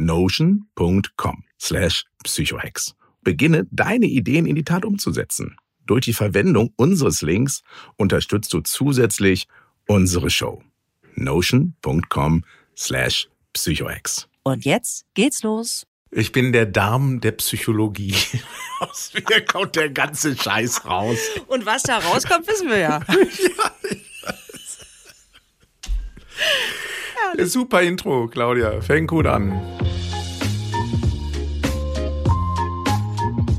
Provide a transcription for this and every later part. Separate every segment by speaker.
Speaker 1: Notion.com slash psychohacks. Beginne deine Ideen in die Tat umzusetzen. Durch die Verwendung unseres Links unterstützt du zusätzlich unsere Show. Notion.com slash psychohacks.
Speaker 2: Und jetzt geht's los.
Speaker 1: Ich bin der Darm der Psychologie. Aus mir kommt der ganze Scheiß raus.
Speaker 2: Und was da rauskommt, wissen wir ja.
Speaker 1: Super Intro, Claudia. Fängt gut an.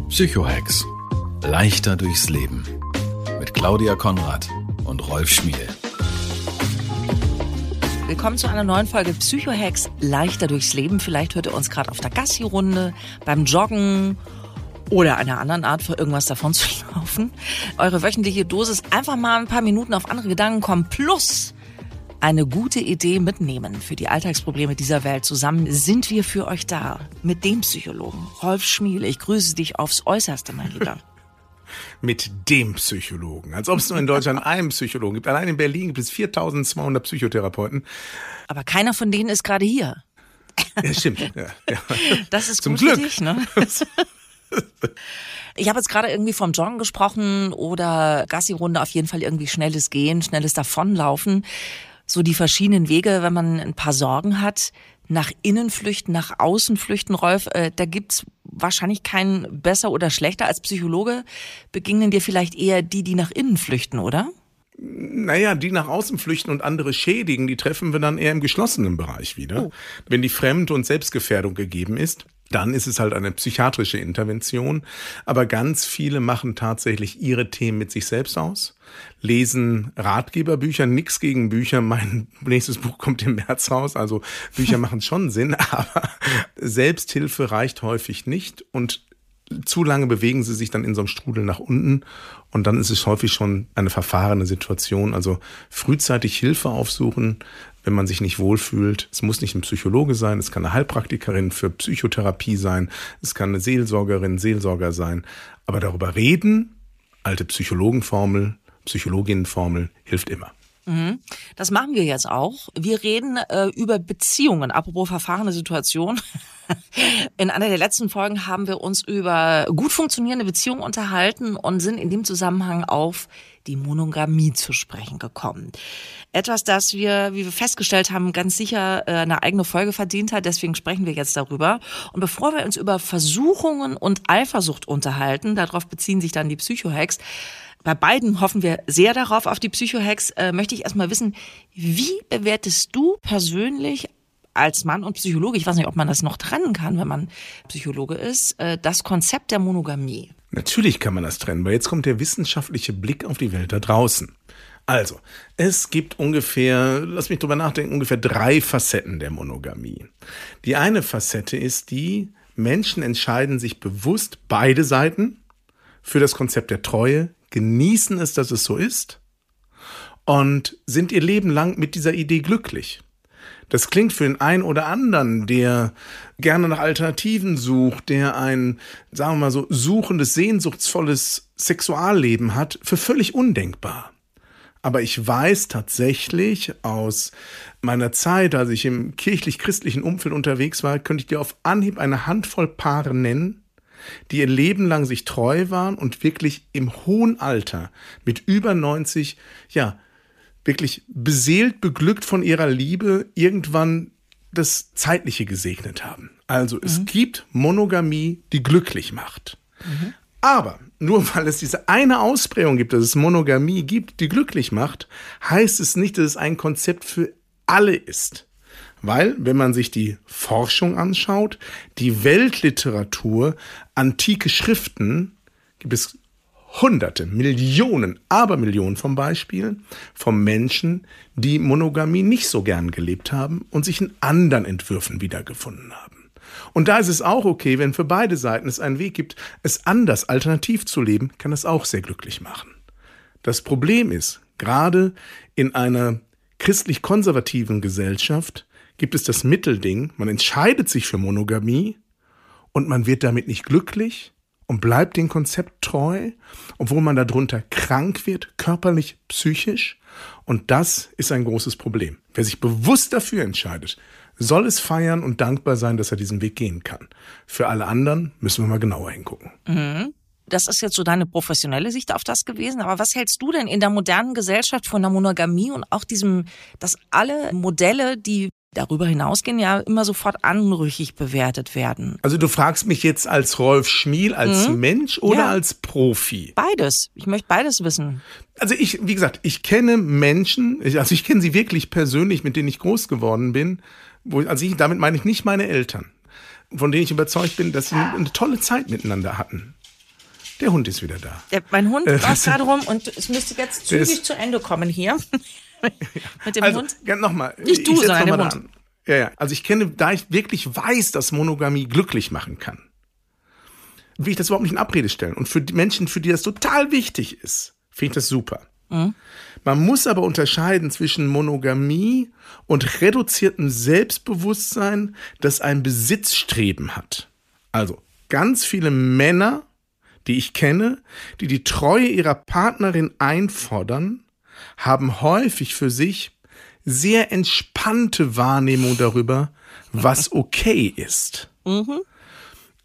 Speaker 3: Psychohacks. Leichter durchs Leben. Mit Claudia Konrad und Rolf Schmiel.
Speaker 2: Willkommen zu einer neuen Folge Psychohacks leichter durchs Leben. Vielleicht hört ihr uns gerade auf der Gassi-Runde, beim Joggen oder einer anderen Art für irgendwas davon zu laufen. Eure wöchentliche Dosis einfach mal ein paar Minuten auf andere Gedanken kommen plus eine gute Idee mitnehmen für die Alltagsprobleme dieser Welt. Zusammen sind wir für euch da. Mit dem Psychologen Rolf Schmiel. Ich grüße dich aufs Äußerste, mein Lieber.
Speaker 1: Mit dem Psychologen. Als ob es nur in Deutschland einen Psychologen gibt. Allein in Berlin gibt es 4200 Psychotherapeuten.
Speaker 2: Aber keiner von denen ist gerade hier.
Speaker 1: Ja, stimmt. Ja, ja.
Speaker 2: Das ist
Speaker 1: Zum
Speaker 2: gut
Speaker 1: Glück.
Speaker 2: für dich, ne? Ich habe jetzt gerade irgendwie vom Joggen gesprochen oder Gassi-Runde, auf jeden Fall irgendwie schnelles Gehen, schnelles Davonlaufen. So die verschiedenen Wege, wenn man ein paar Sorgen hat, nach innen flüchten, nach außen flüchten, Rolf, äh, da gibt's wahrscheinlich keinen besser oder schlechter. Als Psychologe begegnen dir vielleicht eher die, die nach innen flüchten, oder?
Speaker 1: Naja, die nach außen flüchten und andere schädigen, die treffen wir dann eher im geschlossenen Bereich wieder. Wenn die Fremd- und Selbstgefährdung gegeben ist, dann ist es halt eine psychiatrische Intervention. Aber ganz viele machen tatsächlich ihre Themen mit sich selbst aus, lesen Ratgeberbücher, nix gegen Bücher. Mein nächstes Buch kommt im März raus. Also Bücher machen schon Sinn, aber Selbsthilfe reicht häufig nicht und zu lange bewegen sie sich dann in so einem Strudel nach unten und dann ist es häufig schon eine verfahrene Situation. Also frühzeitig Hilfe aufsuchen, wenn man sich nicht wohlfühlt. Es muss nicht ein Psychologe sein, es kann eine Heilpraktikerin für Psychotherapie sein, es kann eine Seelsorgerin, Seelsorger sein. Aber darüber reden, alte Psychologenformel, Psychologinnenformel, hilft immer.
Speaker 2: Das machen wir jetzt auch. Wir reden äh, über Beziehungen. Apropos verfahrene Situation. In einer der letzten Folgen haben wir uns über gut funktionierende Beziehungen unterhalten und sind in dem Zusammenhang auf die Monogamie zu sprechen gekommen. Etwas, das wir, wie wir festgestellt haben, ganz sicher äh, eine eigene Folge verdient hat. Deswegen sprechen wir jetzt darüber. Und bevor wir uns über Versuchungen und Eifersucht unterhalten, darauf beziehen sich dann die Psychohacks, bei beiden hoffen wir sehr darauf, auf die Psychohacks, äh, möchte ich erstmal wissen, wie bewertest du persönlich als Mann und Psychologe, ich weiß nicht, ob man das noch trennen kann, wenn man Psychologe ist, äh, das Konzept der Monogamie?
Speaker 1: Natürlich kann man das trennen, weil jetzt kommt der wissenschaftliche Blick auf die Welt da draußen. Also, es gibt ungefähr, lass mich drüber nachdenken, ungefähr drei Facetten der Monogamie. Die eine Facette ist die, Menschen entscheiden sich bewusst beide Seiten für das Konzept der Treue, genießen es, dass es so ist und sind ihr Leben lang mit dieser Idee glücklich. Das klingt für den einen oder anderen, der gerne nach Alternativen sucht, der ein, sagen wir mal so, suchendes, sehnsuchtsvolles Sexualleben hat, für völlig undenkbar. Aber ich weiß tatsächlich aus meiner Zeit, als ich im kirchlich-christlichen Umfeld unterwegs war, könnte ich dir auf Anhieb eine Handvoll Paare nennen, die ihr Leben lang sich treu waren und wirklich im hohen Alter mit über 90, ja, wirklich beseelt, beglückt von ihrer Liebe irgendwann das Zeitliche gesegnet haben. Also es mhm. gibt Monogamie, die glücklich macht. Mhm. Aber nur weil es diese eine Ausprägung gibt, dass es Monogamie gibt, die glücklich macht, heißt es nicht, dass es ein Konzept für alle ist. Weil, wenn man sich die Forschung anschaut, die Weltliteratur, antike Schriften, gibt es Hunderte, Millionen, Abermillionen von Beispielen von Menschen, die Monogamie nicht so gern gelebt haben und sich in anderen Entwürfen wiedergefunden haben. Und da ist es auch okay, wenn für beide Seiten es einen Weg gibt, es anders, alternativ zu leben, kann es auch sehr glücklich machen. Das Problem ist, gerade in einer christlich-konservativen Gesellschaft gibt es das Mittelding, man entscheidet sich für Monogamie und man wird damit nicht glücklich und bleibt dem Konzept treu, obwohl man darunter krank wird, körperlich, psychisch. Und das ist ein großes Problem. Wer sich bewusst dafür entscheidet, soll es feiern und dankbar sein, dass er diesen Weg gehen kann. Für alle anderen müssen wir mal genauer hingucken.
Speaker 2: Mhm. Das ist jetzt so deine professionelle Sicht auf das gewesen. Aber was hältst du denn in der modernen Gesellschaft von der Monogamie und auch diesem, dass alle Modelle, die darüber hinausgehen, ja immer sofort anrüchig bewertet werden.
Speaker 1: Also du fragst mich jetzt als Rolf Schmiel, als mhm. Mensch oder ja. als Profi?
Speaker 2: Beides. Ich möchte beides wissen.
Speaker 1: Also ich, wie gesagt, ich kenne Menschen, also ich kenne sie wirklich persönlich, mit denen ich groß geworden bin. Wo, also ich, damit meine ich nicht meine Eltern, von denen ich überzeugt bin, dass sie eine tolle Zeit miteinander hatten. Der Hund ist wieder da.
Speaker 2: Der, mein Hund äh, war gerade rum und es müsste jetzt zügig zu Ende kommen hier.
Speaker 1: Mit dem also, Hund? Nochmal. Nicht du, sondern der Hund. An. Ja, ja. Also ich kenne, da ich wirklich weiß, dass Monogamie glücklich machen kann, will ich das überhaupt nicht in Abrede stellen. Und für die Menschen, für die das total wichtig ist, finde ich das super. Mhm. Man muss aber unterscheiden zwischen Monogamie und reduziertem Selbstbewusstsein, das ein Besitzstreben hat. Also ganz viele Männer, die ich kenne, die die Treue ihrer Partnerin einfordern, haben häufig für sich sehr entspannte Wahrnehmung darüber, was okay ist. Mhm.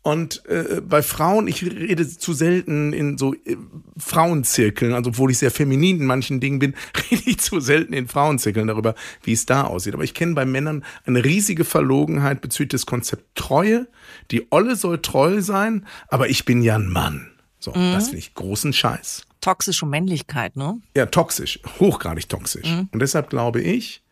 Speaker 1: Und äh, bei Frauen, ich rede zu selten in so äh, Frauenzirkeln, also obwohl ich sehr feminin in manchen Dingen bin, rede ich zu selten in Frauenzirkeln darüber, wie es da aussieht. Aber ich kenne bei Männern eine riesige Verlogenheit bezüglich des Konzept Treue. Die Olle soll treu sein, aber ich bin ja ein Mann. So, mhm. das finde ich großen Scheiß
Speaker 2: toxische Männlichkeit, ne?
Speaker 1: Ja, toxisch, hochgradig toxisch. Mhm. Und deshalb glaube ich,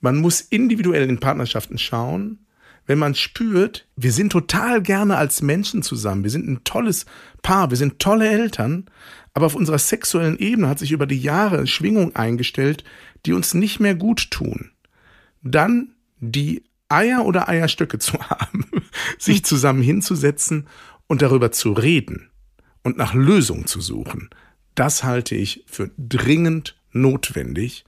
Speaker 1: man muss individuell in Partnerschaften schauen, wenn man spürt, wir sind total gerne als Menschen zusammen, wir sind ein tolles Paar, wir sind tolle Eltern, aber auf unserer sexuellen Ebene hat sich über die Jahre Schwingung eingestellt, die uns nicht mehr gut tun. Dann die Eier oder Eierstöcke zu haben, sich zusammen hinzusetzen und darüber zu reden und nach Lösungen zu suchen, das halte ich für dringend notwendig,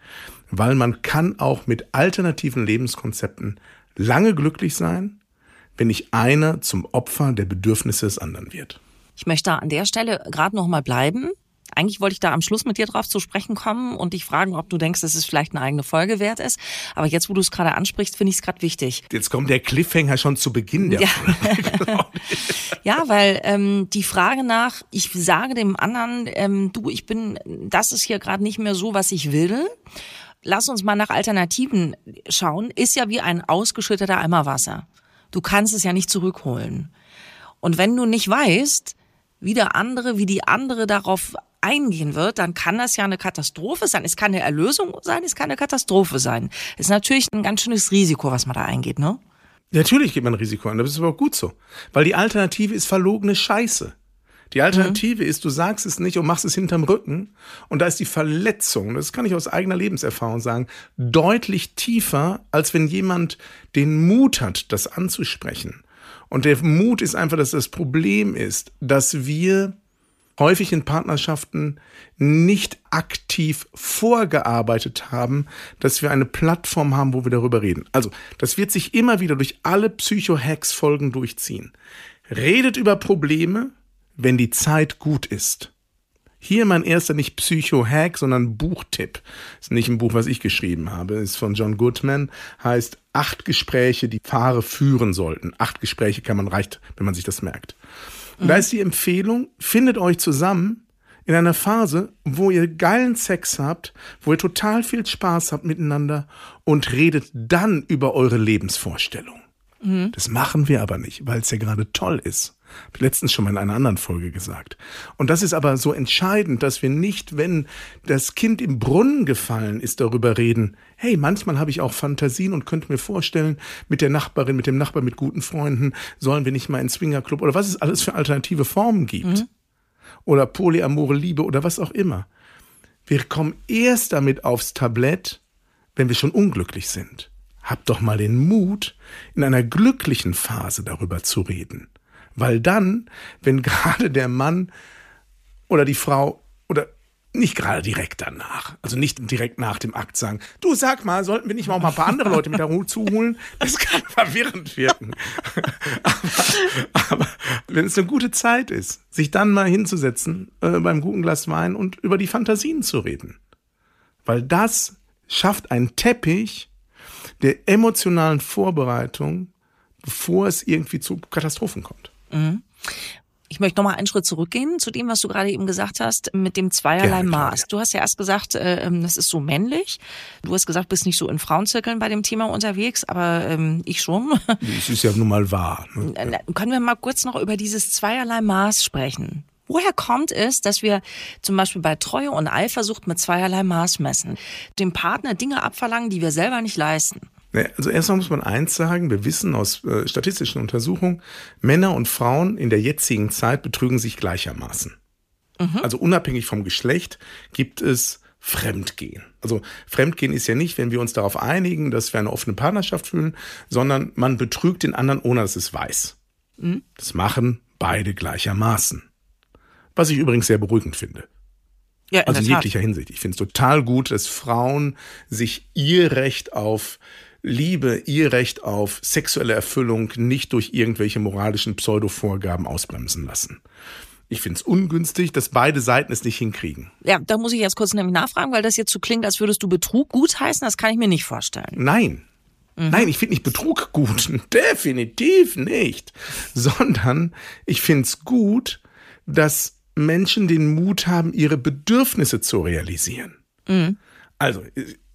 Speaker 1: weil man kann auch mit alternativen Lebenskonzepten lange glücklich sein, wenn nicht einer zum Opfer der Bedürfnisse des anderen wird.
Speaker 2: Ich möchte an der Stelle gerade noch mal bleiben, eigentlich wollte ich da am Schluss mit dir drauf zu sprechen kommen und dich fragen, ob du denkst, dass es vielleicht eine eigene Folge wert ist. Aber jetzt, wo du es gerade ansprichst, finde ich es gerade wichtig.
Speaker 1: Jetzt kommt der Cliffhanger schon zu Beginn der
Speaker 2: ja.
Speaker 1: Folge.
Speaker 2: ja, weil ähm, die Frage nach, ich sage dem anderen, ähm, du, ich bin, das ist hier gerade nicht mehr so, was ich will. Lass uns mal nach Alternativen schauen. Ist ja wie ein ausgeschütteter Eimer Wasser. Du kannst es ja nicht zurückholen. Und wenn du nicht weißt, wie der andere, wie die andere darauf eingehen wird, dann kann das ja eine Katastrophe sein. Es kann eine Erlösung sein, es kann eine Katastrophe sein. Es ist natürlich ein ganz schönes Risiko, was man da eingeht, ne?
Speaker 1: Natürlich geht man ein Risiko an, das ist aber auch gut so. Weil die Alternative ist verlogene Scheiße. Die Alternative mhm. ist, du sagst es nicht und machst es hinterm Rücken. Und da ist die Verletzung, das kann ich aus eigener Lebenserfahrung sagen, deutlich tiefer, als wenn jemand den Mut hat, das anzusprechen. Und der Mut ist einfach, dass das Problem ist, dass wir häufig in Partnerschaften nicht aktiv vorgearbeitet haben, dass wir eine Plattform haben, wo wir darüber reden. Also, das wird sich immer wieder durch alle Psycho-Hacks-Folgen durchziehen. Redet über Probleme, wenn die Zeit gut ist. Hier mein erster nicht Psycho-Hack, sondern Buchtipp. Ist nicht ein Buch, was ich geschrieben habe. Ist von John Goodman. Heißt acht Gespräche, die Paare führen sollten. Acht Gespräche kann man reicht, wenn man sich das merkt. Und da ist die Empfehlung, findet euch zusammen in einer Phase, wo ihr geilen Sex habt, wo ihr total viel Spaß habt miteinander und redet dann über eure Lebensvorstellung. Das machen wir aber nicht, weil es ja gerade toll ist. Hab ich letztens schon mal in einer anderen Folge gesagt. Und das ist aber so entscheidend, dass wir nicht, wenn das Kind im Brunnen gefallen ist, darüber reden. Hey, manchmal habe ich auch Fantasien und könnte mir vorstellen, mit der Nachbarin, mit dem Nachbar, mit guten Freunden, sollen wir nicht mal in Swingerclub oder was es alles für alternative Formen gibt. Oder polyamore Liebe oder was auch immer. Wir kommen erst damit aufs Tablett, wenn wir schon unglücklich sind. Habt doch mal den Mut, in einer glücklichen Phase darüber zu reden. Weil dann, wenn gerade der Mann oder die Frau oder nicht gerade direkt danach, also nicht direkt nach dem Akt sagen, du sag mal, sollten wir nicht mal ein paar andere Leute mit dazu holen? Das kann verwirrend wirken. aber, aber wenn es eine gute Zeit ist, sich dann mal hinzusetzen äh, beim guten Glas Wein und über die Fantasien zu reden. Weil das schafft einen Teppich der emotionalen Vorbereitung, bevor es irgendwie zu Katastrophen kommt.
Speaker 2: Ich möchte noch mal einen Schritt zurückgehen zu dem, was du gerade eben gesagt hast, mit dem zweierlei
Speaker 1: Claudia.
Speaker 2: Maß. Du hast ja erst gesagt, äh, ähm, das ist so männlich. Du hast gesagt, bist nicht so in Frauenzirkeln bei dem Thema unterwegs, aber ähm, ich schon.
Speaker 1: Das ist ja nun mal wahr. Ne?
Speaker 2: Können wir mal kurz noch über dieses zweierlei Maß sprechen? Woher kommt es, dass wir zum Beispiel bei Treue und Eifersucht mit zweierlei Maß messen? Dem Partner Dinge abverlangen, die wir selber nicht leisten.
Speaker 1: Ne, Also erstmal muss man eins sagen, wir wissen aus äh, statistischen Untersuchungen, Männer und Frauen in der jetzigen Zeit betrügen sich gleichermaßen. Also unabhängig vom Geschlecht gibt es Fremdgehen. Also Fremdgehen ist ja nicht, wenn wir uns darauf einigen, dass wir eine offene Partnerschaft fühlen, sondern man betrügt den anderen, ohne dass es weiß. Das machen beide gleichermaßen. Was ich übrigens sehr beruhigend finde.
Speaker 2: Ja, in
Speaker 1: Also in jeglicher Hinsicht. Ich finde es total gut, dass Frauen sich ihr Recht auf Liebe, ihr Recht auf sexuelle Erfüllung nicht durch irgendwelche moralischen Pseudo-Vorgaben ausbremsen lassen. Ich finde es ungünstig, dass beide Seiten es nicht hinkriegen.
Speaker 2: Ja, da muss ich jetzt kurz nämlich nachfragen, weil das jetzt so klingt, als würdest du Betrug gutheißen. Das kann ich mir nicht vorstellen.
Speaker 1: Nein. Nein, ich finde nicht Betrug gut. Definitiv nicht. Sondern ich finde es gut, dass Menschen den Mut haben, ihre Bedürfnisse zu realisieren. Also,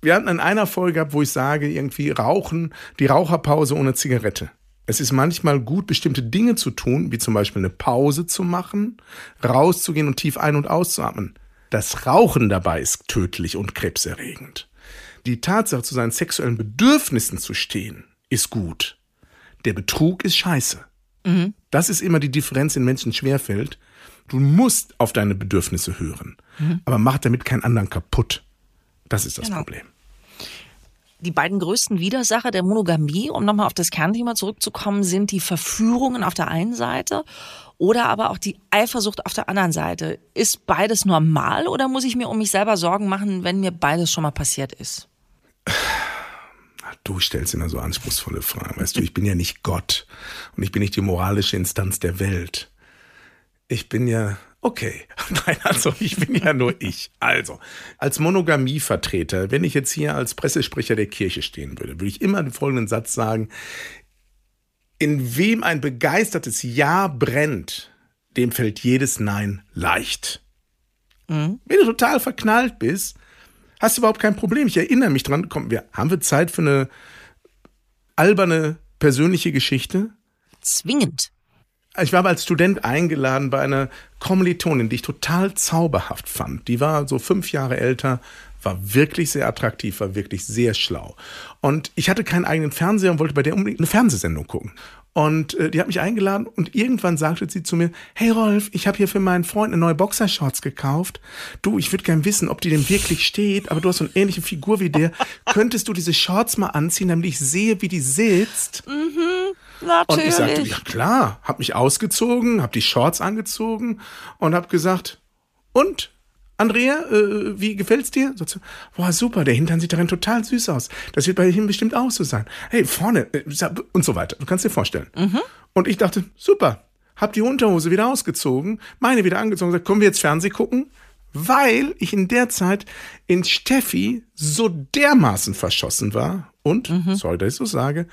Speaker 1: wir hatten in einer Folge gehabt, wo ich sage, irgendwie rauchen, die Raucherpause ohne Zigarette. Es ist manchmal gut, bestimmte Dinge zu tun, wie zum Beispiel eine Pause zu machen, rauszugehen und tief ein- und auszuatmen. Das Rauchen dabei ist tödlich und krebserregend. Die Tatsache, zu seinen sexuellen Bedürfnissen zu stehen, ist gut. Der Betrug ist scheiße. Das ist immer die Differenz, in Menschen schwerfällt. Du musst auf deine Bedürfnisse hören, aber mach damit keinen anderen kaputt. Das ist das
Speaker 2: Genau.
Speaker 1: Problem.
Speaker 2: Die beiden größten Widersacher der Monogamie, um nochmal auf das Kernthema zurückzukommen, sind die Verführungen auf der einen Seite oder aber auch die Eifersucht auf der anderen Seite. Ist beides normal oder muss ich mir um mich selber Sorgen machen, wenn mir beides schon mal passiert ist?
Speaker 1: Du stellst immer so anspruchsvolle Fragen. Weißt du, ich bin ja nicht Gott und ich bin nicht die moralische Instanz der Welt. Ich bin ja, okay. Nein, also ich bin ja nur ich. Also, als Monogamievertreter, wenn ich jetzt hier als Pressesprecher der Kirche stehen würde, würde ich immer den folgenden Satz sagen. In wem ein begeistertes Ja brennt, dem fällt jedes Nein leicht. Wenn du total verknallt bist, hast du überhaupt kein Problem. Ich erinnere mich dran, komm, wir, haben wir Zeit für eine alberne persönliche Geschichte?
Speaker 2: Zwingend.
Speaker 1: Ich war als Student eingeladen bei einer Kommilitonin, die ich total zauberhaft fand. Die war so fünf Jahre älter, war wirklich sehr attraktiv, war wirklich sehr schlau. Und ich hatte keinen eigenen Fernseher und wollte bei der unbedingt eine Fernsehsendung gucken. Und äh, die hat mich eingeladen und irgendwann sagte sie zu mir, hey Rolf, ich habe hier für meinen Freund eine neue Boxershorts gekauft. Du, ich würde gern wissen, ob die dem wirklich steht, aber du hast so eine ähnliche Figur wie der. Könntest du diese Shorts mal anziehen, damit ich sehe, wie die sitzt?
Speaker 2: Natürlich.
Speaker 1: Und ich sagte, ja klar, hab mich ausgezogen, hab die Shorts angezogen und hab gesagt, und Andrea, äh, wie gefällt's dir? So, boah, super, der Hintern sieht darin total süß aus. Das wird bei ihm bestimmt auch so sein. Hey, vorne, äh, und so weiter. Du kannst dir vorstellen. Mhm. Und ich dachte, super, hab die Unterhose wieder ausgezogen, meine wieder angezogen, gesagt, kommen wir jetzt Fernseh gucken? Weil ich in der Zeit in Steffi so dermaßen verschossen war und, mhm. sorry, dass ich so sage,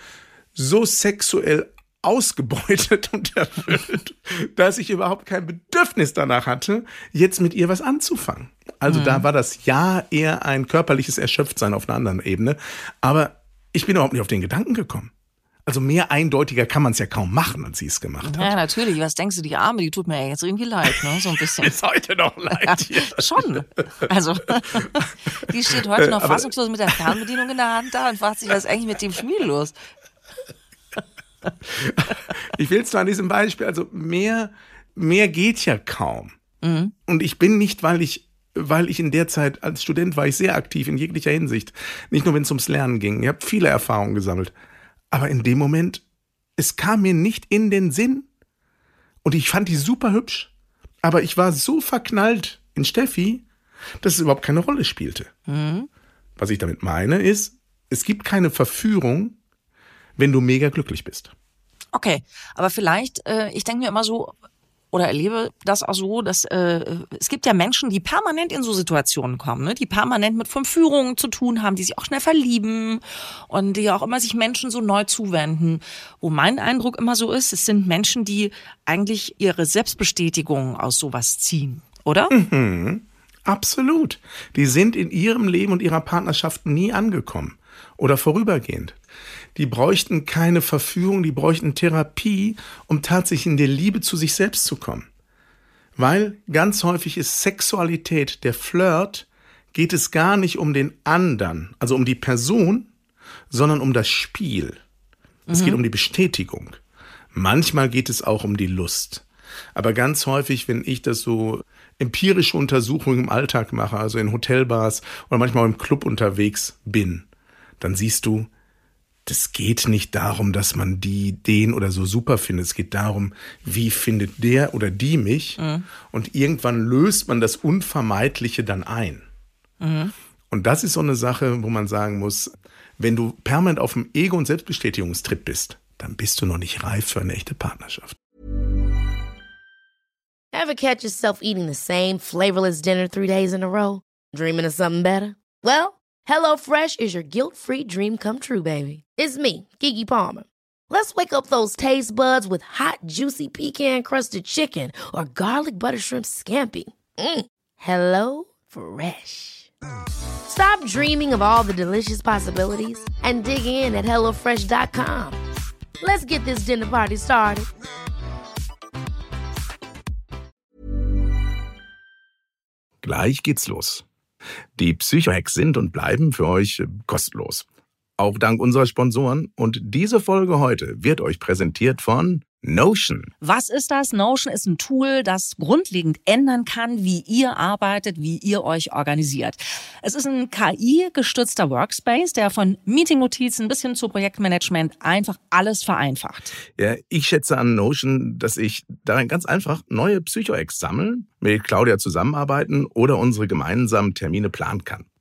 Speaker 1: so sexuell ausgebeutet und erfüllt, dass ich überhaupt kein Bedürfnis danach hatte, jetzt mit ihr was anzufangen. Also mhm. da war das Ja eher ein körperliches Erschöpftsein auf einer anderen Ebene. Aber ich bin überhaupt nicht auf den Gedanken gekommen. Also mehr eindeutiger kann man es ja kaum machen, als sie es gemacht hat.
Speaker 2: Ja, natürlich. Was denkst du, die Arme, die tut mir ja jetzt irgendwie leid, ne? So ein bisschen.
Speaker 1: Ist heute noch leid. Hier.
Speaker 2: Schon. Also, die steht heute noch fassungslos mit der Fernbedienung in der Hand da und fragt sich, was ist eigentlich mit dem Schmied los?
Speaker 1: ich will es zwar an diesem Beispiel, also mehr, mehr geht ja kaum. Mhm. Und ich bin nicht, weil ich, weil ich in der Zeit als Student war ich sehr aktiv in jeglicher Hinsicht. Nicht nur, wenn es ums Lernen ging. Ich habe viele Erfahrungen gesammelt. Aber in dem Moment, es kam mir nicht in den Sinn. Und ich fand die super hübsch. Aber ich war so verknallt in Steffi, dass es überhaupt keine Rolle spielte. Mhm. Was ich damit meine, ist, es gibt keine Verführung, wenn du mega glücklich bist.
Speaker 2: Okay, aber vielleicht, äh, ich denke mir immer so, oder erlebe das auch so, dass äh, es gibt ja Menschen, die permanent in so Situationen kommen, ne? die permanent mit Verführungen zu tun haben, die sich auch schnell verlieben und die auch immer sich Menschen so neu zuwenden. Wo mein Eindruck immer so ist, es sind Menschen, die eigentlich ihre Selbstbestätigung aus sowas ziehen, oder?
Speaker 1: Mhm. Absolut. Die sind in ihrem Leben und ihrer Partnerschaft nie angekommen oder vorübergehend. Die bräuchten keine Verführung, die bräuchten Therapie, um tatsächlich in der Liebe zu sich selbst zu kommen. Weil ganz häufig ist Sexualität, der Flirt, geht es gar nicht um den anderen, also um die Person, sondern um das Spiel. Es mhm. geht um die Bestätigung. Manchmal geht es auch um die Lust. Aber ganz häufig, wenn ich das so empirische Untersuchungen im Alltag mache, also in Hotelbars oder manchmal im Club unterwegs bin, dann siehst du, das geht nicht darum, dass man die, den oder so super findet. Es geht darum, wie findet der oder die mich? Mhm. Und irgendwann löst man das Unvermeidliche dann ein. Mhm. Und das ist so eine Sache, wo man sagen muss, wenn du permanent auf dem Ego- und Selbstbestätigungstrip bist, dann bist du noch nicht reif für eine echte Partnerschaft.
Speaker 4: Ever catch yourself eating the same flavorless dinner three days in a row? Dreaming of something better? Well, HelloFresh is your guilt-free dream come true, baby. It's me, Kiki Palmer. Let's wake up those taste buds with hot, juicy pecan-crusted chicken or garlic butter shrimp scampi. Mm. Hello Fresh. Stop dreaming of all the delicious possibilities and dig in at HelloFresh.com. Let's get this dinner party started.
Speaker 1: Gleich geht's los. Die Psychohacks sind und bleiben für euch kostenlos. Auch dank unserer Sponsoren. Und diese Folge heute wird euch präsentiert von Notion.
Speaker 2: Was ist das? Notion ist ein Tool, das grundlegend ändern kann, wie ihr arbeitet, wie ihr euch organisiert. Es ist ein KI-gestützter Workspace, der von Meeting-Notizen bis hin zu Projektmanagement einfach alles vereinfacht.
Speaker 1: Ja, ich schätze an Notion, dass ich darin ganz einfach neue Psycho-Ex sammeln, mit Claudia zusammenarbeiten oder unsere gemeinsamen Termine planen kann.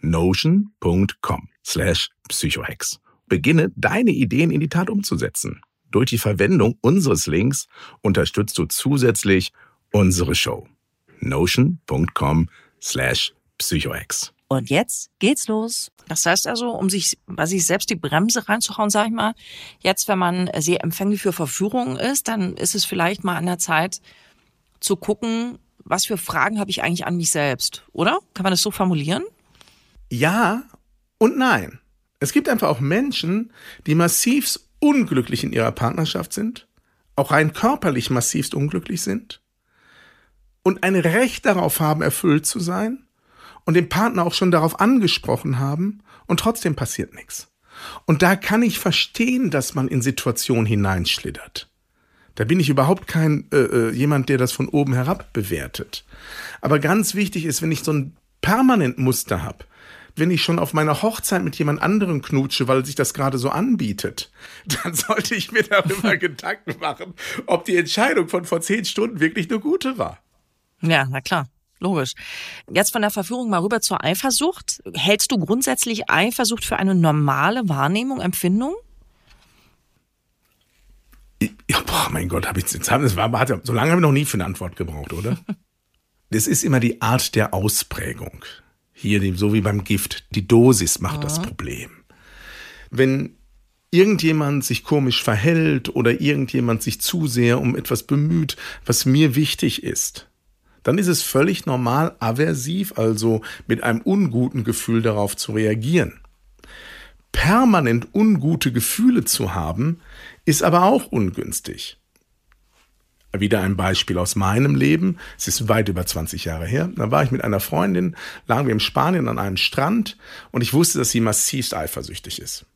Speaker 1: notion.com slash psychohex. Beginne deine Ideen in die Tat umzusetzen. Durch die Verwendung unseres Links unterstützt du zusätzlich unsere Show. notion.com slash psychohex.
Speaker 2: Und jetzt geht's los. Das heißt also, um sich bei sich selbst die Bremse reinzuhauen, sag ich mal, jetzt, wenn man sehr empfänglich für Verführungen ist, dann ist es vielleicht mal an der Zeit zu gucken, was für Fragen habe ich eigentlich an mich selbst, oder? Kann man das so formulieren?
Speaker 1: Ja und nein. Es gibt einfach auch Menschen, die massiv unglücklich in ihrer Partnerschaft sind, auch rein körperlich massivst unglücklich sind und ein Recht darauf haben, erfüllt zu sein und den Partner auch schon darauf angesprochen haben und trotzdem passiert nichts. Und da kann ich verstehen, dass man in Situationen hineinschlittert. Da bin ich überhaupt kein äh, äh, jemand, der das von oben herab bewertet. Aber ganz wichtig ist, wenn ich so ein permanent Muster habe, wenn ich schon auf meiner Hochzeit mit jemand anderem knutsche, weil sich das gerade so anbietet, dann sollte ich mir darüber Gedanken machen, ob die Entscheidung von vor zehn Stunden wirklich eine gute war.
Speaker 2: Ja, na klar. Logisch. Jetzt von der Verführung mal rüber zur Eifersucht. Hältst du grundsätzlich Eifersucht für eine normale Wahrnehmung, Empfindung?
Speaker 1: Ja, boah, mein Gott, habe ich jetzt haben das war, hat, so lange habe ich noch nie für eine Antwort gebraucht, oder? das ist immer die Art der Ausprägung. Hier, so wie beim Gift, die Dosis macht ja. das Problem. Wenn irgendjemand sich komisch verhält oder irgendjemand sich zu sehr um etwas bemüht, was mir wichtig ist, dann ist es völlig normal, aversiv, also mit einem unguten Gefühl darauf zu reagieren. Permanent ungute Gefühle zu haben, ist aber auch ungünstig. Wieder ein Beispiel aus meinem Leben. Es ist weit über 20 Jahre her. Da war ich mit einer Freundin, lagen wir in Spanien an einem Strand und ich wusste, dass sie massivst eifersüchtig ist.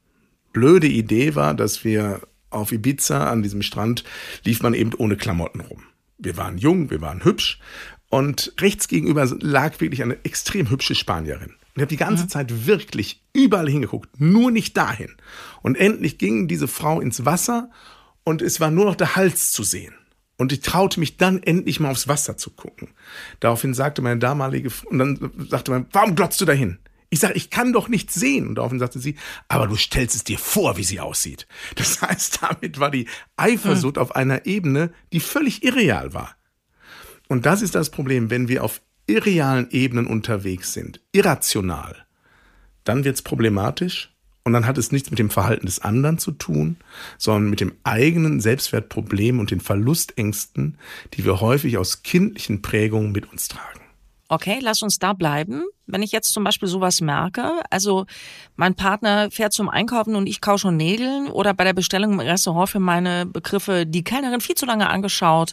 Speaker 1: Blöde Idee war, dass wir auf Ibiza an diesem Strand lief man eben ohne Klamotten rum. Wir waren jung, wir waren hübsch und rechts gegenüber lag wirklich eine extrem hübsche Spanierin. Und ich habe die ganze ja. Zeit wirklich überall hingeguckt, nur nicht dahin. Und endlich ging diese Frau ins Wasser und es war nur noch der Hals zu sehen. Und ich traute mich dann endlich mal aufs Wasser zu gucken. Daraufhin sagte meine damalige, und dann sagte man, warum glotzt du dahin? Ich sage, ich kann doch nichts sehen. Und daraufhin sagte sie, aber du stellst es dir vor, wie sie aussieht. Das heißt, damit war die Eifersucht auf einer Ebene, die völlig irreal war. Und das ist das Problem, wenn wir auf irrealen Ebenen unterwegs sind, irrational, dann wird es problematisch und dann hat es nichts mit dem Verhalten des anderen zu tun, sondern mit dem eigenen Selbstwertproblem und den Verlustängsten, die wir häufig aus kindlichen Prägungen mit uns tragen.
Speaker 2: Okay, lass uns da bleiben. Wenn ich jetzt zum Beispiel sowas merke, also mein Partner fährt zum Einkaufen und ich kau schon Nägeln oder bei der Bestellung im Restaurant für meine Begriffe die Kellnerin viel zu lange angeschaut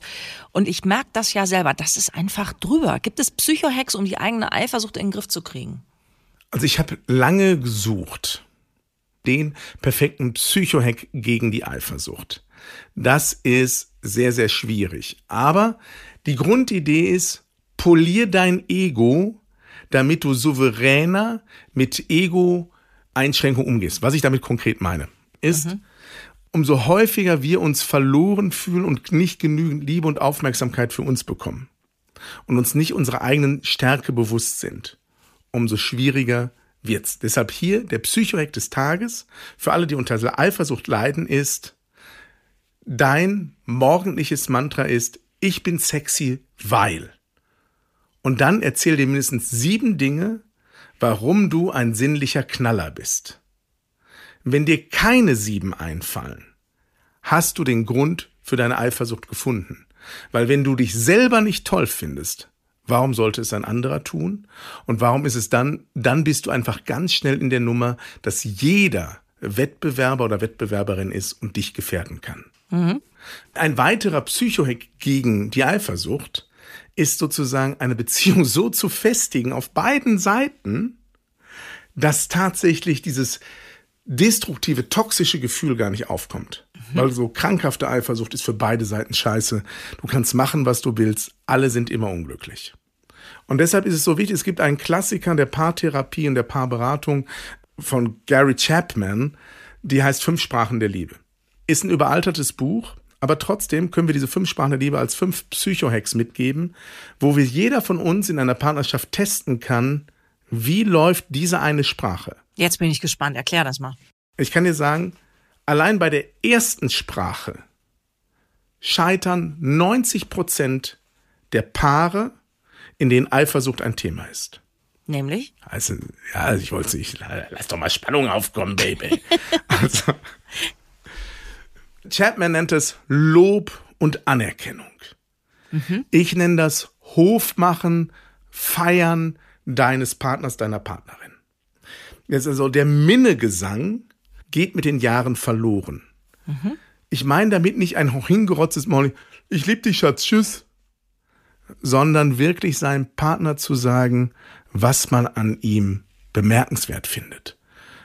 Speaker 2: und ich merke das ja selber, das ist einfach drüber. Gibt es Psychohacks, um die eigene Eifersucht in den Griff zu kriegen?
Speaker 1: Also ich habe lange gesucht, den perfekten Psychohack gegen die Eifersucht. Das ist sehr, sehr schwierig. Aber die Grundidee ist, polier dein Ego, damit du souveräner mit Ego-Einschränkungen umgehst. Was ich damit konkret meine, ist, mhm. umso häufiger wir uns verloren fühlen und nicht genügend Liebe und Aufmerksamkeit für uns bekommen und uns nicht unserer eigenen Stärke bewusst sind, umso schwieriger wird's. Deshalb hier der Psychohack des Tages für alle, die unter Eifersucht leiden, ist, dein morgendliches Mantra ist, ich bin sexy, weil. Und dann erzähl dir mindestens sieben Dinge, warum du ein sinnlicher Knaller bist. Wenn dir keine sieben einfallen, hast du den Grund für deine Eifersucht gefunden. Weil wenn du dich selber nicht toll findest, warum sollte es ein anderer tun? Und warum ist es dann, dann bist du einfach ganz schnell in der Nummer, dass jeder Wettbewerber oder Wettbewerberin ist und dich gefährden kann. Mhm. Ein weiterer Psychohack gegen die Eifersucht ist sozusagen eine Beziehung so zu festigen auf beiden Seiten, dass tatsächlich dieses destruktive, toxische Gefühl gar nicht aufkommt. Mhm. Weil so krankhafte Eifersucht ist für beide Seiten scheiße. Du kannst machen, was du willst. Alle sind immer unglücklich. Und deshalb ist es so wichtig, es gibt einen Klassiker der Paartherapie und der Paarberatung von Gary Chapman, die heißt Fünf Sprachen der Liebe. Ist ein überaltertes Buch, aber trotzdem können wir diese fünf Sprachen der Liebe als fünf Psychohacks mitgeben, wo wir jeder von uns in einer Partnerschaft testen kann, wie läuft diese eine Sprache.
Speaker 2: Jetzt bin ich gespannt. Erklär das mal.
Speaker 1: Ich kann dir sagen, allein bei der ersten Sprache scheitern 90 Prozent der Paare, in denen Eifersucht ein Thema ist.
Speaker 2: Nämlich?
Speaker 1: Also, ja, also ich wollte nicht, lass doch mal Spannung aufkommen, Baby. also, Chapman nennt es Lob und Anerkennung. Mhm. Ich nenne das Hofmachen, Feiern deines Partners, deiner Partnerin. Jetzt also der Minnegesang geht mit den Jahren verloren. Mhm. ich meine damit nicht ein hingerotztes Maul, ich lieb dich, Schatz, tschüss, sondern wirklich seinem Partner zu sagen, was man an ihm bemerkenswert findet,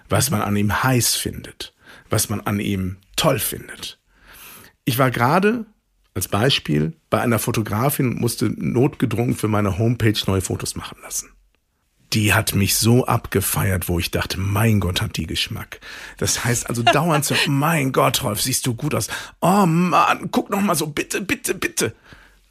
Speaker 1: was man an ihm heiß findet, was man an ihm toll findet. Ich war gerade als Beispiel bei einer Fotografin und musste notgedrungen für meine Homepage neue Fotos machen lassen die hat mich so abgefeiert, wo ich dachte, mein Gott, hat die Geschmack. Das heißt also dauernd so, mein Gott, Rolf, siehst du gut aus. Oh Mann, guck noch mal so, bitte, bitte, bitte.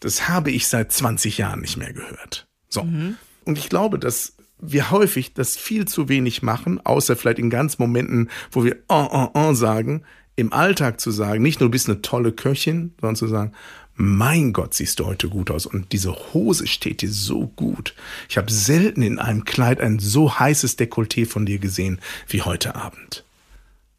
Speaker 1: Das habe ich seit 20 Jahren nicht mehr gehört. So. Mhm. Und ich glaube, dass wir häufig das viel zu wenig machen, außer vielleicht in ganz Momenten, wo wir oh, oh, oh sagen, im Alltag zu sagen, nicht nur du bist eine tolle Köchin, sondern zu sagen, mein Gott, siehst du heute gut aus und diese Hose steht dir so gut. Ich habe selten in einem Kleid ein so heißes Dekolleté von dir gesehen wie heute Abend.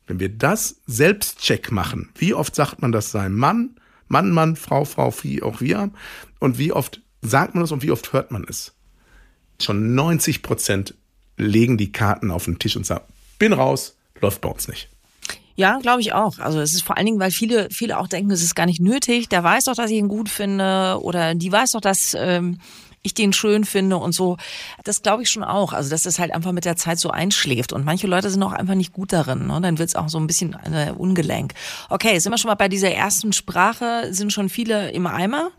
Speaker 1: Wenn wir das Selbstcheck machen, wie oft sagt man das seinem Mann, Mann, Mann, Frau, Frau, wie auch wir, und wie oft sagt man es und wie oft hört man es? Schon 90 Prozent legen die Karten auf den Tisch und sagen, bin raus, läuft bei uns nicht.
Speaker 2: Ja, glaube ich auch. Also es ist vor allen Dingen, weil viele, viele auch denken, es ist gar nicht nötig. Der weiß doch, dass ich ihn gut finde oder die weiß doch, dass ähm, ich den schön finde und so. Das glaube ich schon auch. Also dass es halt einfach mit der Zeit so einschläft. Und manche Leute sind auch einfach nicht gut darin. Ne? Dann wird es auch so ein bisschen äh, ungelenk. Okay, sind wir schon mal bei dieser ersten Sprache, sind schon viele im Eimer.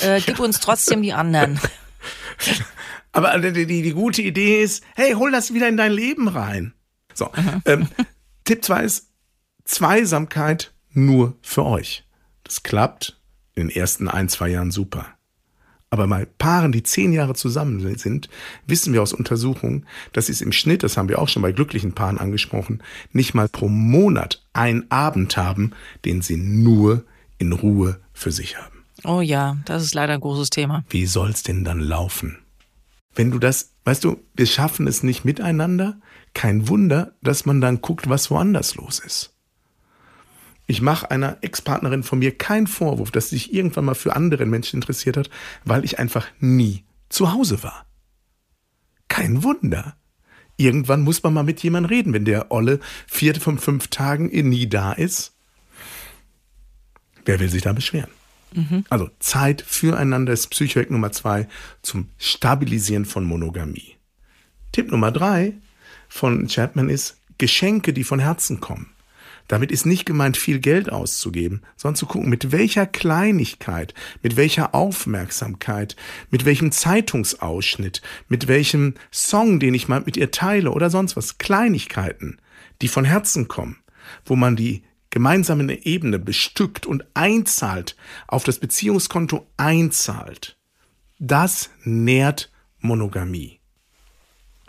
Speaker 2: Äh, gib uns trotzdem die anderen.
Speaker 1: Aber die, die, die gute Idee ist, hey, hol das wieder in dein Leben rein. So, ähm, Tipp 2 ist, Zweisamkeit nur für euch. Das klappt in den ersten ein, zwei Jahren super. Aber bei Paaren, die zehn Jahre zusammen sind, wissen wir aus Untersuchungen, dass sie es im Schnitt, das haben wir auch schon bei glücklichen Paaren angesprochen, nicht mal pro Monat einen Abend haben, den sie nur in Ruhe für sich haben.
Speaker 2: Oh ja, das ist leider ein großes Thema.
Speaker 1: Wie soll's denn dann laufen? Wenn du das, weißt du, wir schaffen es nicht miteinander, kein Wunder, dass man dann guckt, was woanders los ist. Ich mache einer Ex-Partnerin von mir keinen Vorwurf, dass sie sich irgendwann mal für andere Menschen interessiert hat, weil ich einfach nie zu Hause war. Kein Wunder. Irgendwann muss man mal mit jemandem reden, wenn der Olle vier von fünf Tagen nie da ist. Wer will sich da beschweren? Mhm. Also Zeit füreinander ist Psychohack Nummer zwei zum Stabilisieren von Monogamie. Tipp Nummer drei von Chapman ist Geschenke, die von Herzen kommen. Damit ist nicht gemeint, viel Geld auszugeben, sondern zu gucken, mit welcher Kleinigkeit, mit welcher Aufmerksamkeit, mit welchem Zeitungsausschnitt, mit welchem Song, den ich mal mit ihr teile oder sonst was, Kleinigkeiten, die von Herzen kommen, wo man die gemeinsame Ebene bestückt und einzahlt, auf das Beziehungskonto einzahlt. Das nährt Monogamie.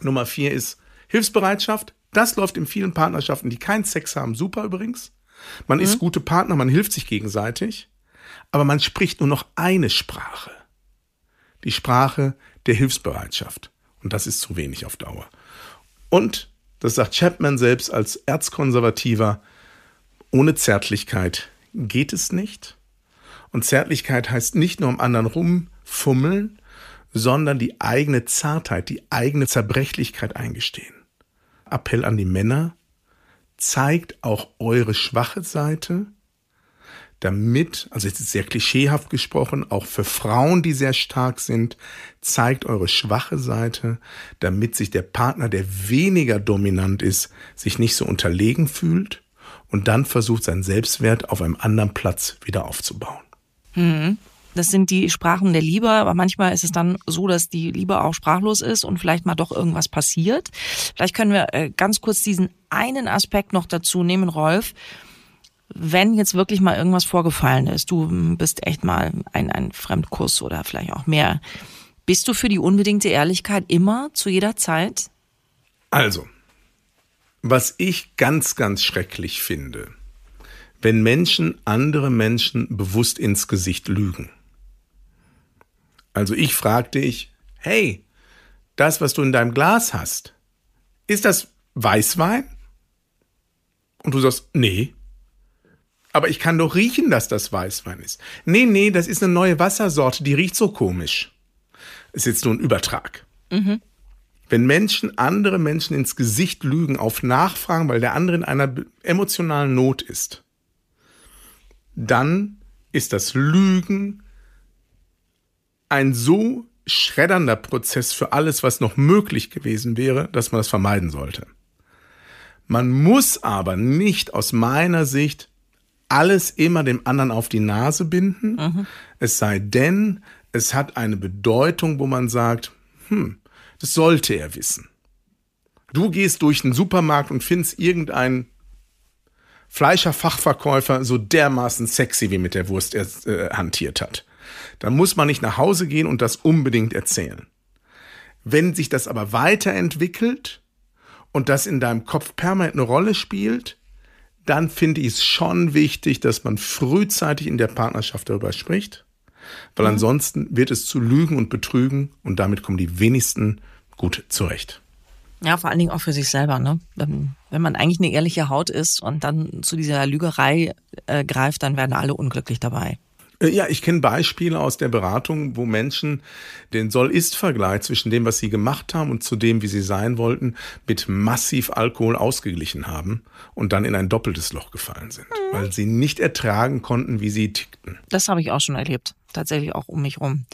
Speaker 1: Nummer vier ist Hilfsbereitschaft, das läuft in vielen Partnerschaften, die keinen Sex haben, super übrigens. Man mhm. ist gute Partner, man hilft sich gegenseitig, aber man spricht nur noch eine Sprache. Die Sprache der Hilfsbereitschaft. Und das ist zu wenig auf Dauer. Und, das sagt Chapman selbst als Erzkonservativer, ohne Zärtlichkeit geht es nicht. Und Zärtlichkeit heißt nicht nur am anderen rumfummeln, sondern die eigene Zartheit, die eigene Zerbrechlichkeit eingestehen. Appell an die Männer, zeigt auch eure schwache Seite, damit, also es ist sehr klischeehaft gesprochen, auch für Frauen, die sehr stark sind, zeigt eure schwache Seite, damit sich der Partner, der weniger dominant ist, sich nicht so unterlegen fühlt und dann versucht, seinen Selbstwert auf einem anderen Platz wieder aufzubauen.
Speaker 2: Mhm. Das sind die Sprachen der Liebe, aber manchmal ist es dann so, dass die Liebe auch sprachlos ist und vielleicht mal doch irgendwas passiert. Vielleicht können wir äh, ganz kurz diesen einen Aspekt noch dazu nehmen, Rolf. Wenn jetzt wirklich mal irgendwas vorgefallen ist, du bist echt mal ein, ein Fremdkuss oder vielleicht auch mehr, bist du für die unbedingte Ehrlichkeit immer, zu jeder Zeit?
Speaker 1: Also, was ich ganz, ganz schrecklich finde, wenn Menschen andere Menschen bewusst ins Gesicht lügen. Also ich fragte dich, hey, das, was du in deinem Glas hast, ist das Weißwein? Und du sagst, nee. Aber ich kann doch riechen, dass das Weißwein ist. Nee, nee, das ist eine neue Wassersorte, die riecht so komisch. Ist jetzt nur ein Übertrag. Mhm. Wenn Menschen andere Menschen ins Gesicht lügen auf Nachfragen, weil der andere in einer emotionalen Not ist, dann ist das Lügen ein so schreddernder Prozess für alles, was noch möglich gewesen wäre, dass man das vermeiden sollte. Man muss aber nicht aus meiner Sicht alles immer dem anderen auf die Nase binden, mhm. es sei denn, es hat eine Bedeutung, wo man sagt, hm, das sollte er wissen. Du gehst durch den Supermarkt und findest irgendeinen Fleischerfachverkäufer so dermaßen sexy, wie mit der Wurst er äh, hantiert hat. Dann muss man nicht nach Hause gehen und das unbedingt erzählen. Wenn sich das aber weiterentwickelt und das in deinem Kopf permanent eine Rolle spielt, dann finde ich es schon wichtig, dass man frühzeitig in der Partnerschaft darüber spricht, weil mhm. ansonsten wird es zu Lügen und Betrügen und damit kommen die wenigsten gut zurecht.
Speaker 2: Ja, vor allen Dingen auch für sich selber, ne? Wenn, wenn man eigentlich eine ehrliche Haut ist und dann zu dieser Lügerei äh, greift, dann werden alle unglücklich dabei.
Speaker 1: Äh, ja, ich kenne Beispiele aus der Beratung, wo Menschen den Soll-Ist-Vergleich zwischen dem, was sie gemacht haben und zu dem, wie sie sein wollten, mit massiv Alkohol ausgeglichen haben und dann in ein doppeltes Loch gefallen sind, mhm. weil sie nicht ertragen konnten, wie sie tickten.
Speaker 2: Das habe ich auch schon erlebt, tatsächlich auch um mich rum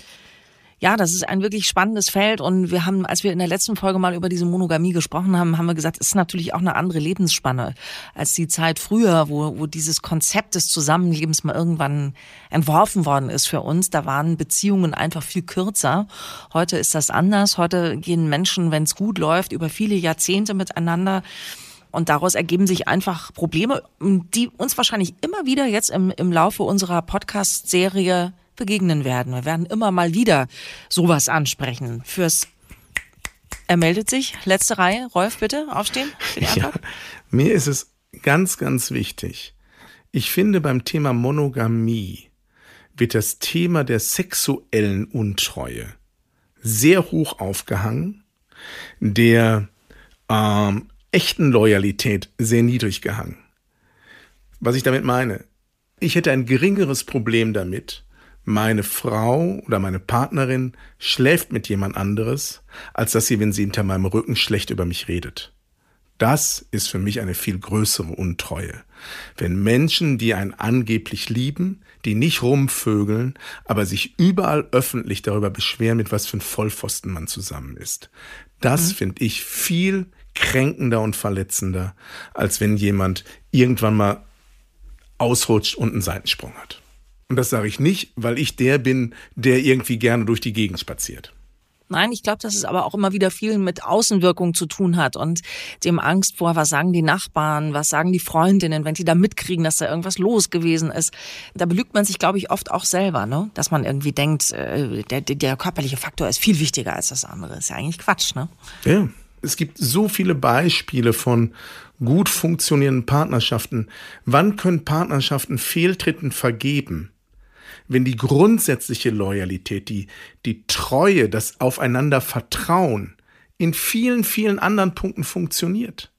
Speaker 2: ja, das ist ein wirklich spannendes Feld und wir haben, als wir in der letzten Folge mal über diese Monogamie gesprochen haben, haben wir gesagt, es ist natürlich auch eine andere Lebensspanne als die Zeit früher, wo, wo dieses Konzept des Zusammenlebens mal irgendwann entworfen worden ist für uns. Da waren Beziehungen einfach viel kürzer. Heute ist das anders. Heute gehen Menschen, wenn es gut läuft, über viele Jahrzehnte miteinander. Und daraus ergeben sich einfach Probleme, die uns wahrscheinlich immer wieder jetzt im, im Laufe unserer Podcast-Serie begegnen werden. Wir werden immer mal wieder sowas ansprechen. Fürs er meldet sich. Letzte Reihe. Rolf, bitte aufstehen.
Speaker 1: Ja, mir ist es ganz, ganz wichtig. Ich finde, beim Thema Monogamie wird das Thema der sexuellen Untreue sehr hoch aufgehangen, der ähm, echten Loyalität sehr niedrig gehangen. Was ich damit meine, ich hätte ein geringeres Problem damit, meine Frau oder meine Partnerin schläft mit jemand anderes, als dass sie, wenn sie hinter meinem Rücken schlecht über mich redet. Das ist für mich eine viel größere Untreue. Wenn Menschen, die einen angeblich lieben, die nicht rumvögeln, aber sich überall öffentlich darüber beschweren, mit was für ein Vollpfosten man zusammen ist. Das mhm. finde ich viel kränkender und verletzender, als wenn jemand irgendwann mal ausrutscht und einen Seitensprung hat. Und das sage ich nicht, weil ich der bin, der irgendwie gerne durch die Gegend spaziert.
Speaker 2: Nein, ich glaube, dass es aber auch immer wieder viel mit Außenwirkung zu tun hat und dem Angst vor, was sagen die Nachbarn, was sagen die Freundinnen, wenn die da mitkriegen, dass da irgendwas los gewesen ist. Da belügt man sich, glaube ich, oft auch selber, ne? dass man irgendwie denkt, äh, der, der körperliche Faktor ist viel wichtiger als das andere. Ist ja eigentlich Quatsch, ne?
Speaker 1: Ja, es gibt so viele Beispiele von gut funktionierenden Partnerschaften. Wann können Partnerschaften Fehltritten vergeben? Wenn die grundsätzliche Loyalität, die, die Treue, das Aufeinander Vertrauen in vielen, vielen anderen Punkten funktioniert.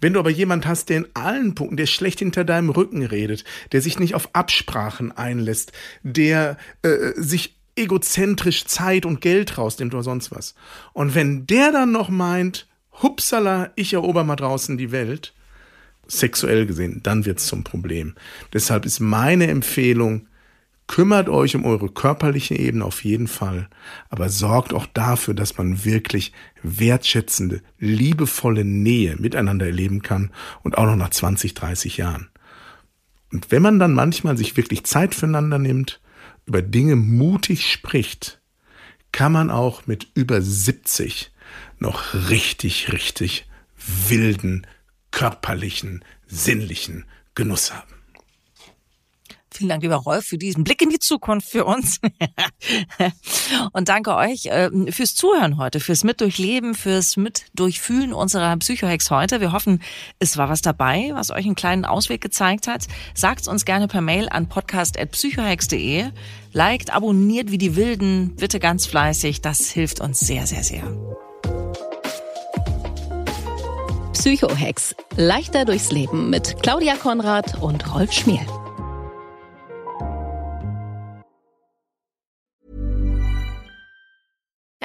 Speaker 1: Wenn du aber jemand hast, der in allen Punkten, der schlecht hinter deinem Rücken redet, der sich nicht auf Absprachen einlässt, der äh, sich egozentrisch Zeit und Geld rausnimmt oder sonst was. Und wenn der dann noch meint, hupsala, ich erober mal draußen die Welt, sexuell gesehen, dann wird's zum Problem. Deshalb ist meine Empfehlung, Kümmert euch um eure körperliche Ebene auf jeden Fall, aber sorgt auch dafür, dass man wirklich wertschätzende, liebevolle Nähe miteinander erleben kann und auch noch nach 20, 30 Jahren. Und wenn man dann manchmal sich wirklich Zeit füreinander nimmt, über Dinge mutig spricht, kann man auch mit über 70 noch richtig, richtig wilden, körperlichen, sinnlichen Genuss haben.
Speaker 2: Vielen Dank, lieber Rolf, für diesen Blick in die Zukunft für uns. und danke euch äh, fürs Zuhören heute, fürs Mitdurchleben, fürs Mitdurchfühlen unserer Psychohex heute. Wir hoffen, es war was dabei, was euch einen kleinen Ausweg gezeigt hat. Sagt uns gerne per Mail an podcast.psychohex.de. Liked, abonniert wie die Wilden, bitte ganz fleißig. Das hilft uns sehr, sehr, sehr.
Speaker 5: Psychohex. Leichter durchs Leben mit Claudia Konrad und Rolf Schmiel.